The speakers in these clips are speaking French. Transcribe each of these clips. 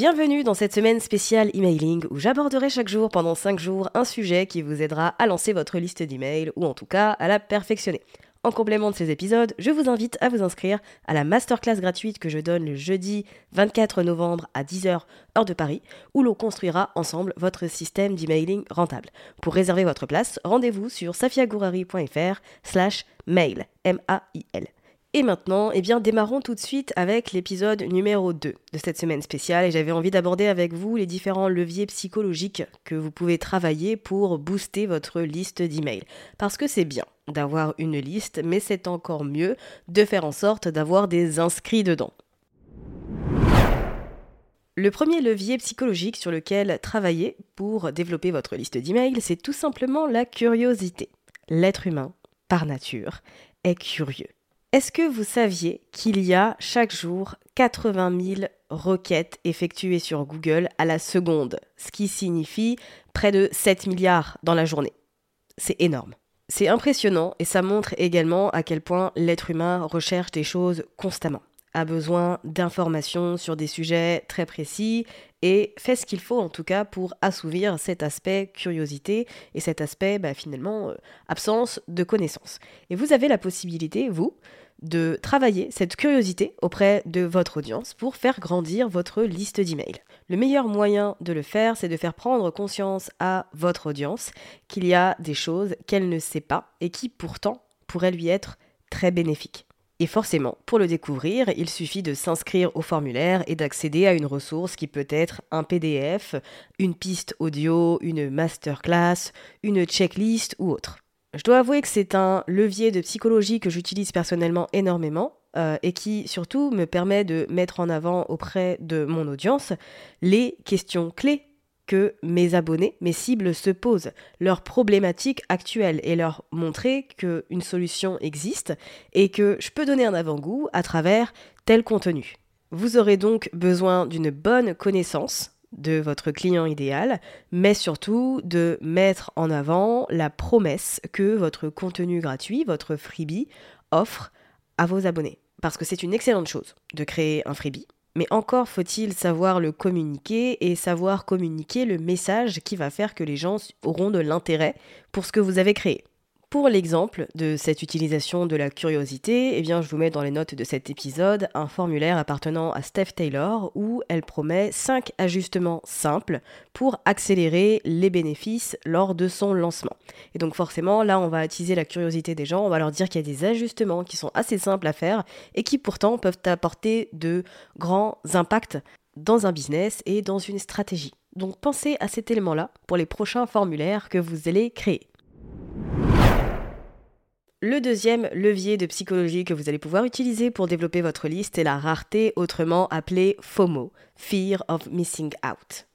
Bienvenue dans cette semaine spéciale emailing où j'aborderai chaque jour pendant 5 jours un sujet qui vous aidera à lancer votre liste d'emails ou en tout cas à la perfectionner. En complément de ces épisodes, je vous invite à vous inscrire à la masterclass gratuite que je donne le jeudi 24 novembre à 10h heure de Paris où l'on construira ensemble votre système d'emailing rentable. Pour réserver votre place, rendez-vous sur safiagourari.fr slash mail, M-A-I-L. Et maintenant, eh bien, démarrons tout de suite avec l'épisode numéro 2 de cette semaine spéciale et j'avais envie d'aborder avec vous les différents leviers psychologiques que vous pouvez travailler pour booster votre liste d'emails. Parce que c'est bien d'avoir une liste, mais c'est encore mieux de faire en sorte d'avoir des inscrits dedans. Le premier levier psychologique sur lequel travailler pour développer votre liste d'emails, c'est tout simplement la curiosité. L'être humain, par nature, est curieux. Est-ce que vous saviez qu'il y a chaque jour 80 000 requêtes effectuées sur Google à la seconde, ce qui signifie près de 7 milliards dans la journée? C'est énorme. C'est impressionnant et ça montre également à quel point l'être humain recherche des choses constamment, a besoin d'informations sur des sujets très précis et fait ce qu'il faut en tout cas pour assouvir cet aspect curiosité et cet aspect bah, finalement euh, absence de connaissances. Et vous avez la possibilité, vous, de travailler cette curiosité auprès de votre audience pour faire grandir votre liste d'emails. Le meilleur moyen de le faire, c'est de faire prendre conscience à votre audience qu'il y a des choses qu'elle ne sait pas et qui pourtant pourraient lui être très bénéfiques. Et forcément, pour le découvrir, il suffit de s'inscrire au formulaire et d'accéder à une ressource qui peut être un PDF, une piste audio, une masterclass, une checklist ou autre. Je dois avouer que c'est un levier de psychologie que j'utilise personnellement énormément euh, et qui surtout me permet de mettre en avant auprès de mon audience les questions clés que mes abonnés, mes cibles se posent, leurs problématiques actuelles et leur montrer qu'une solution existe et que je peux donner un avant-goût à travers tel contenu. Vous aurez donc besoin d'une bonne connaissance de votre client idéal, mais surtout de mettre en avant la promesse que votre contenu gratuit, votre freebie, offre à vos abonnés. Parce que c'est une excellente chose de créer un freebie, mais encore faut-il savoir le communiquer et savoir communiquer le message qui va faire que les gens auront de l'intérêt pour ce que vous avez créé. Pour l'exemple de cette utilisation de la curiosité, eh bien, je vous mets dans les notes de cet épisode un formulaire appartenant à Steph Taylor où elle promet 5 ajustements simples pour accélérer les bénéfices lors de son lancement. Et donc forcément, là, on va attiser la curiosité des gens, on va leur dire qu'il y a des ajustements qui sont assez simples à faire et qui pourtant peuvent apporter de grands impacts dans un business et dans une stratégie. Donc pensez à cet élément-là pour les prochains formulaires que vous allez créer. Le deuxième levier de psychologie que vous allez pouvoir utiliser pour développer votre liste est la rareté, autrement appelée FOMO, Fear of Missing Out.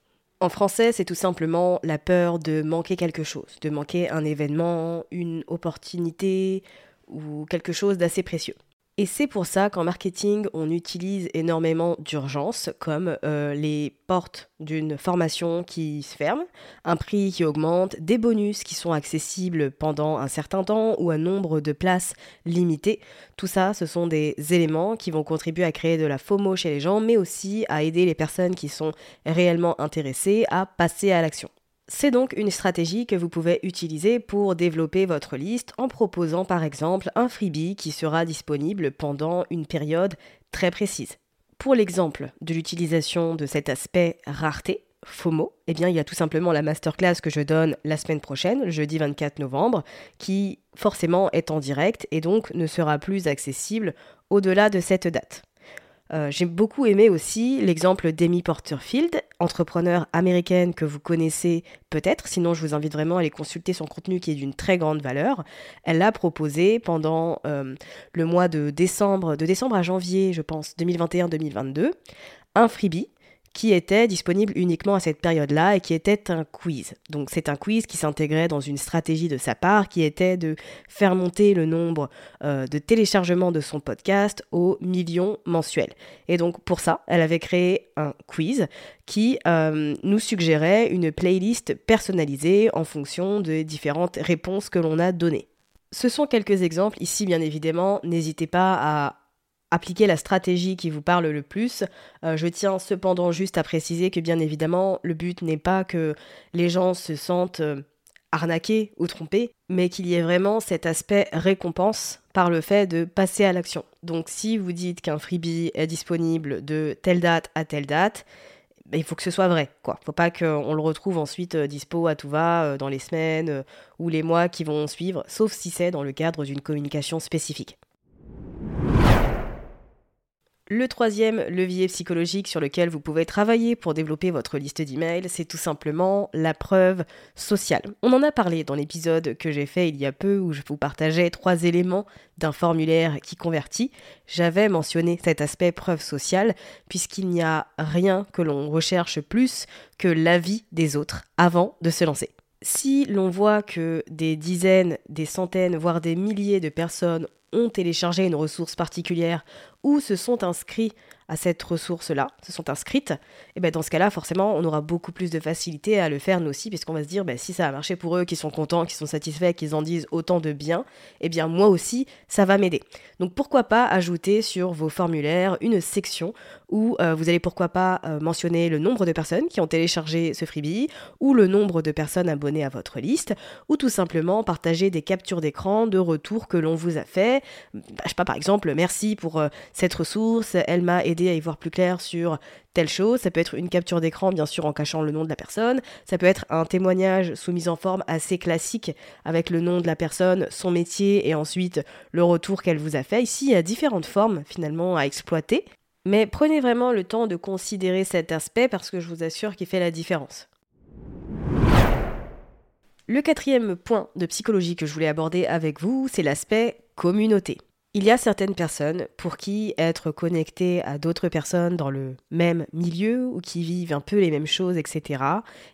En français, c'est tout simplement la peur de manquer quelque chose, de manquer un événement, une opportunité ou quelque chose d'assez précieux. Et c'est pour ça qu'en marketing, on utilise énormément d'urgences, comme euh, les portes d'une formation qui se ferme, un prix qui augmente, des bonus qui sont accessibles pendant un certain temps ou un nombre de places limitées. Tout ça, ce sont des éléments qui vont contribuer à créer de la FOMO chez les gens, mais aussi à aider les personnes qui sont réellement intéressées à passer à l'action. C'est donc une stratégie que vous pouvez utiliser pour développer votre liste en proposant par exemple un freebie qui sera disponible pendant une période très précise. Pour l'exemple de l'utilisation de cet aspect rareté, FOMO, eh bien, il y a tout simplement la masterclass que je donne la semaine prochaine, jeudi 24 novembre, qui forcément est en direct et donc ne sera plus accessible au-delà de cette date. Euh, j'ai beaucoup aimé aussi l'exemple d'Amy Porterfield, entrepreneur américaine que vous connaissez peut-être, sinon je vous invite vraiment à aller consulter son contenu qui est d'une très grande valeur. Elle l'a proposé pendant euh, le mois de décembre, de décembre à janvier, je pense, 2021-2022, un freebie qui était disponible uniquement à cette période-là et qui était un quiz. Donc c'est un quiz qui s'intégrait dans une stratégie de sa part qui était de faire monter le nombre euh, de téléchargements de son podcast au million mensuel. Et donc pour ça, elle avait créé un quiz qui euh, nous suggérait une playlist personnalisée en fonction des différentes réponses que l'on a données. Ce sont quelques exemples. Ici, bien évidemment, n'hésitez pas à appliquer la stratégie qui vous parle le plus. Euh, je tiens cependant juste à préciser que bien évidemment, le but n'est pas que les gens se sentent euh, arnaqués ou trompés, mais qu'il y ait vraiment cet aspect récompense par le fait de passer à l'action. Donc si vous dites qu'un freebie est disponible de telle date à telle date, ben, il faut que ce soit vrai, quoi. Faut pas qu'on le retrouve ensuite euh, dispo à tout va dans les semaines ou les mois qui vont suivre, sauf si c'est dans le cadre d'une communication spécifique. Le troisième levier psychologique sur lequel vous pouvez travailler pour développer votre liste d'emails, c'est tout simplement la preuve sociale. On en a parlé dans l'épisode que j'ai fait il y a peu où je vous partageais trois éléments d'un formulaire qui convertit. J'avais mentionné cet aspect preuve sociale puisqu'il n'y a rien que l'on recherche plus que l'avis des autres avant de se lancer. Si l'on voit que des dizaines, des centaines, voire des milliers de personnes ont téléchargé une ressource particulière ou se sont inscrits à cette ressource-là, se sont inscrites, et ben dans ce cas-là, forcément, on aura beaucoup plus de facilité à le faire nous aussi, puisqu'on va se dire, ben, si ça a marché pour eux, qu'ils sont contents, qu'ils sont satisfaits, qu'ils en disent autant de bien, et eh bien moi aussi, ça va m'aider. Donc pourquoi pas ajouter sur vos formulaires une section où euh, vous allez pourquoi pas euh, mentionner le nombre de personnes qui ont téléchargé ce freebie, ou le nombre de personnes abonnées à votre liste, ou tout simplement partager des captures d'écran de retours que l'on vous a fait. Bah, je sais pas, par exemple, merci pour euh, cette ressource, elle m'a aidé à y voir plus clair sur telle chose. Ça peut être une capture d'écran, bien sûr, en cachant le nom de la personne. Ça peut être un témoignage sous mise en forme assez classique avec le nom de la personne, son métier et ensuite le retour qu'elle vous a fait. Ici, il y a différentes formes finalement à exploiter. Mais prenez vraiment le temps de considérer cet aspect parce que je vous assure qu'il fait la différence. Le quatrième point de psychologie que je voulais aborder avec vous, c'est l'aspect communauté. Il y a certaines personnes pour qui être connecté à d'autres personnes dans le même milieu ou qui vivent un peu les mêmes choses, etc.,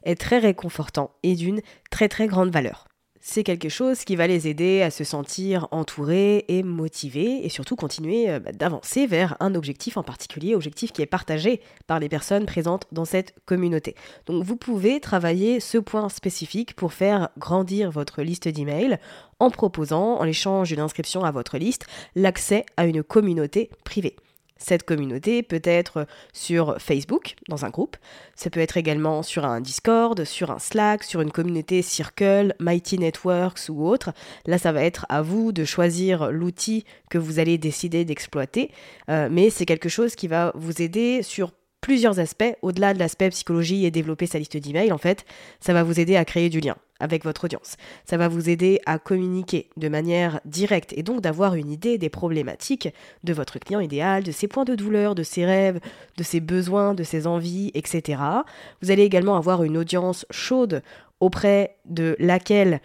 est très réconfortant et d'une très très grande valeur c'est quelque chose qui va les aider à se sentir entourés et motivés et surtout continuer euh, bah, d'avancer vers un objectif en particulier, objectif qui est partagé par les personnes présentes dans cette communauté. Donc vous pouvez travailler ce point spécifique pour faire grandir votre liste d'emails en proposant, en l'échange d'une inscription à votre liste, l'accès à une communauté privée. Cette communauté peut être sur Facebook, dans un groupe, ça peut être également sur un Discord, sur un Slack, sur une communauté Circle, Mighty Networks ou autre. Là, ça va être à vous de choisir l'outil que vous allez décider d'exploiter, euh, mais c'est quelque chose qui va vous aider sur plusieurs aspects, au-delà de l'aspect psychologie et développer sa liste d'emails, en fait, ça va vous aider à créer du lien avec votre audience. Ça va vous aider à communiquer de manière directe et donc d'avoir une idée des problématiques de votre client idéal, de ses points de douleur, de ses rêves, de ses besoins, de ses envies, etc. Vous allez également avoir une audience chaude auprès de laquelle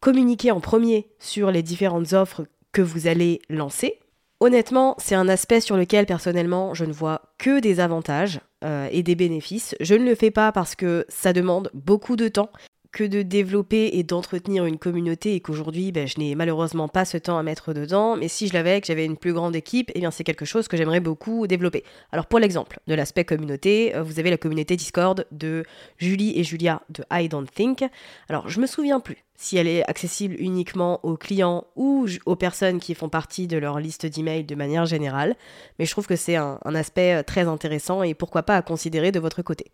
communiquer en premier sur les différentes offres que vous allez lancer Honnêtement, c'est un aspect sur lequel personnellement je ne vois que des avantages euh, et des bénéfices. Je ne le fais pas parce que ça demande beaucoup de temps que de développer et d'entretenir une communauté et qu'aujourd'hui ben, je n'ai malheureusement pas ce temps à mettre dedans, mais si je l'avais, que j'avais une plus grande équipe, eh bien c'est quelque chose que j'aimerais beaucoup développer. Alors pour l'exemple de l'aspect communauté, euh, vous avez la communauté Discord de Julie et Julia de I Don't Think. Alors je me souviens plus si elle est accessible uniquement aux clients ou aux personnes qui font partie de leur liste d'emails de manière générale, mais je trouve que c'est un, aspect euh, très intéressant et pourquoi pas à considérer de votre côté.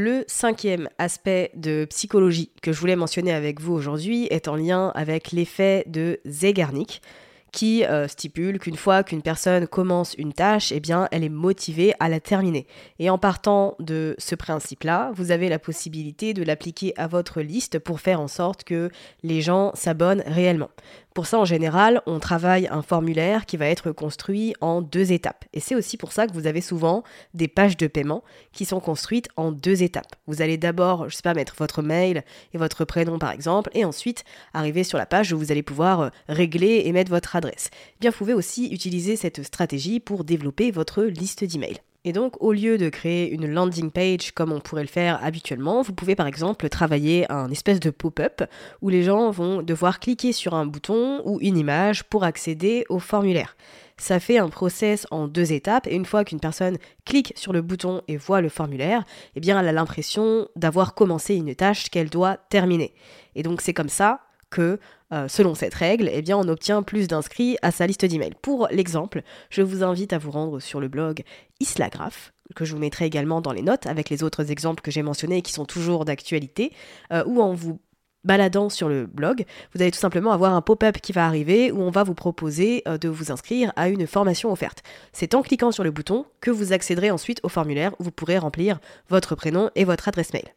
Le cinquième aspect de psychologie que je voulais mentionner avec vous aujourd'hui est en lien avec l'effet de Zeigarnik qui euh, stipule qu'une fois qu'une personne commence une tâche, eh bien, elle est motivée à la terminer. Et en partant de ce principe-là, vous avez la possibilité de l'appliquer à votre liste pour faire en sorte que les gens s'abonnent réellement. Pour ça, en général, on travaille un formulaire qui va être construit en deux étapes. Et c'est aussi pour ça que vous avez souvent des pages de paiement qui sont construites en deux étapes. Vous allez d'abord, je sais pas, mettre votre mail et votre prénom par exemple, et ensuite arriver sur la page où vous allez pouvoir euh, régler et mettre votre adresse. Bien, vous pouvez aussi utiliser cette stratégie pour développer votre liste d'emails. Et donc, au lieu de créer une landing page comme on pourrait le faire habituellement, vous pouvez par exemple travailler un espèce de pop-up où les gens vont devoir cliquer sur un bouton ou une image pour accéder au formulaire. Ça fait un process en deux étapes et une fois qu'une personne clique sur le bouton et voit le formulaire, eh bien elle a l'impression d'avoir commencé une tâche qu'elle doit terminer. Et donc c'est comme ça que, euh, selon cette règle, eh on obtient plus d'inscrits à sa liste d'emails. Pour l'exemple, je vous invite à vous rendre sur le blog Islagraph, que je vous mettrai également dans les notes avec les autres exemples que j'ai mentionnés et qui sont toujours d'actualité, euh, ou en vous baladant sur le blog, vous allez tout simplement avoir un pop-up qui va arriver où on va vous proposer euh, de vous inscrire à une formation offerte. C'est en cliquant sur le bouton que vous accéderez ensuite au formulaire où vous pourrez remplir votre prénom et votre adresse mail.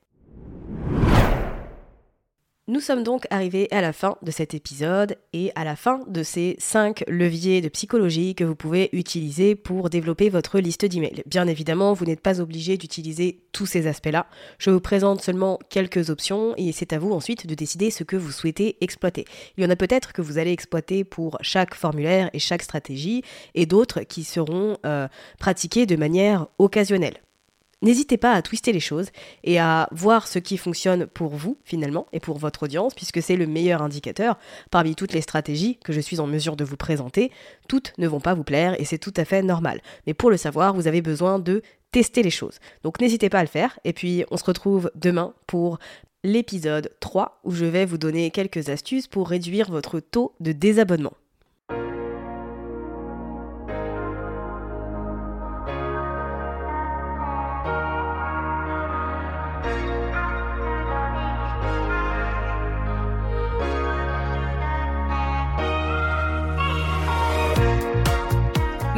Nous sommes donc arrivés à la fin de cet épisode et à la fin de ces 5 leviers de psychologie que vous pouvez utiliser pour développer votre liste d'emails. Bien évidemment, vous n'êtes pas obligé d'utiliser tous ces aspects-là. Je vous présente seulement quelques options et c'est à vous ensuite de décider ce que vous souhaitez exploiter. Il y en a peut-être que vous allez exploiter pour chaque formulaire et chaque stratégie et d'autres qui seront euh, pratiquées de manière occasionnelle. N'hésitez pas à twister les choses et à voir ce qui fonctionne pour vous finalement et pour votre audience puisque c'est le meilleur indicateur parmi toutes les stratégies que je suis en mesure de vous présenter. Toutes ne vont pas vous plaire et c'est tout à fait normal. Mais pour le savoir, vous avez besoin de tester les choses. Donc n'hésitez pas à le faire et puis on se retrouve demain pour l'épisode 3 où je vais vous donner quelques astuces pour réduire votre taux de désabonnement.